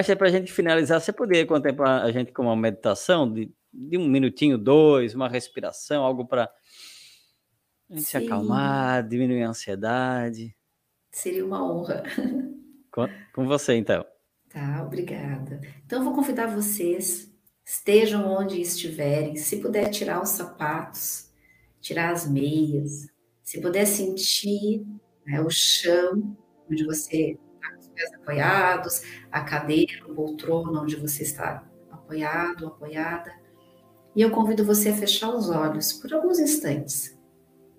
Acho que para a gente finalizar, você poderia contemplar a gente com uma meditação de, de um minutinho, dois, uma respiração, algo para se acalmar, diminuir a ansiedade. Seria uma honra. Com, com você, então. Tá, obrigada. Então, eu vou convidar vocês, estejam onde estiverem, se puder tirar os sapatos, tirar as meias, se puder sentir né, o chão onde você os pés apoiados, a cadeira, o poltrona onde você está apoiado, apoiada. E eu convido você a fechar os olhos por alguns instantes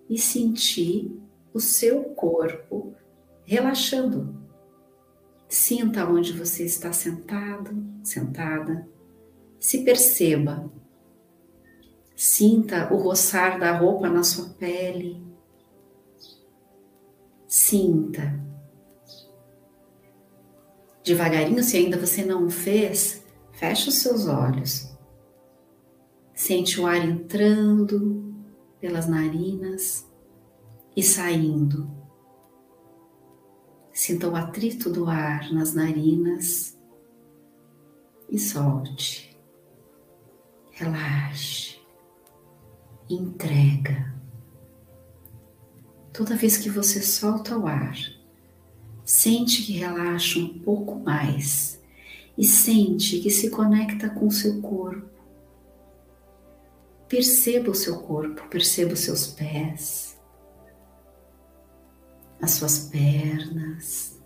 e sentir o seu corpo relaxando Sinta onde você está sentado, sentada. Se perceba. Sinta o roçar da roupa na sua pele. Sinta. Devagarinho, se ainda você não fez, feche os seus olhos. Sente o ar entrando pelas narinas e saindo Sinta o atrito do ar nas narinas e solte. Relaxe. Entrega. Toda vez que você solta o ar, sente que relaxa um pouco mais e sente que se conecta com o seu corpo. Perceba o seu corpo, perceba os seus pés as suas pernas.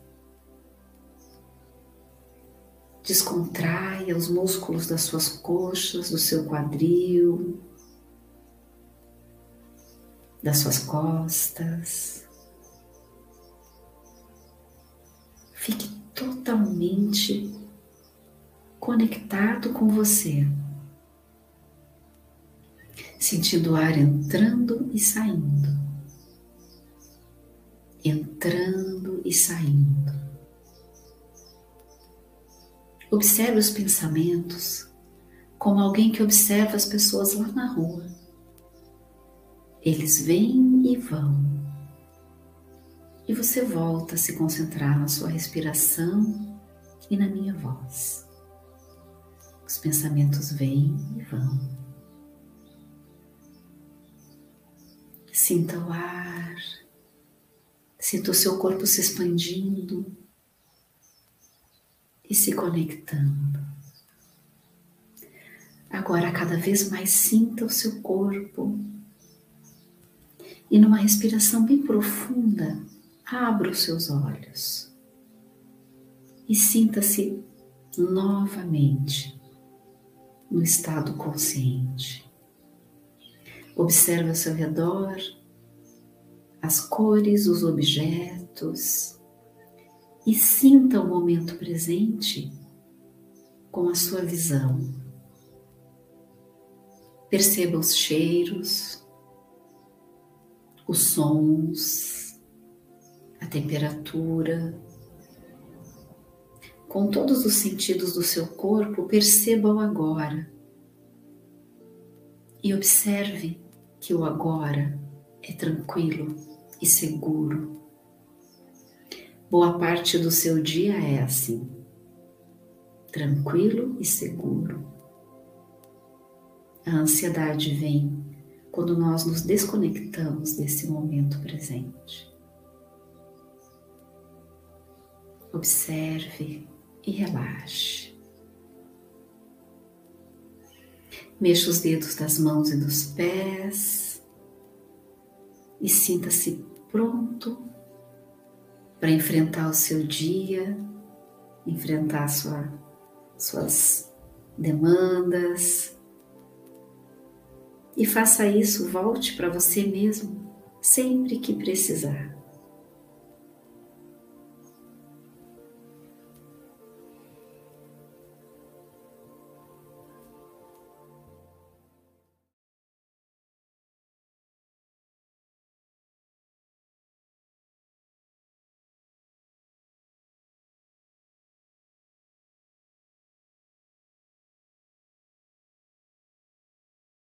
Descontraia os músculos das suas coxas, do seu quadril, das suas costas. Totalmente conectado com você, sentindo o ar entrando e saindo entrando e saindo. Observe os pensamentos como alguém que observa as pessoas lá na rua. Eles vêm e vão. E você volta a se concentrar na sua respiração e na minha voz. Os pensamentos vêm e vão. Sinta o ar Sinta o seu corpo se expandindo e se conectando. Agora, cada vez mais sinta o seu corpo e, numa respiração bem profunda, abra os seus olhos e sinta-se novamente no estado consciente. Observe ao seu redor as cores, os objetos e sinta o momento presente com a sua visão. Perceba os cheiros, os sons, a temperatura. Com todos os sentidos do seu corpo, perceba o agora e observe que o agora é tranquilo e seguro. Boa parte do seu dia é assim, tranquilo e seguro. A ansiedade vem quando nós nos desconectamos desse momento presente. Observe e relaxe. Mexa os dedos das mãos e dos pés e sinta-se pronto para enfrentar o seu dia, enfrentar sua, suas demandas. E faça isso, volte para você mesmo sempre que precisar.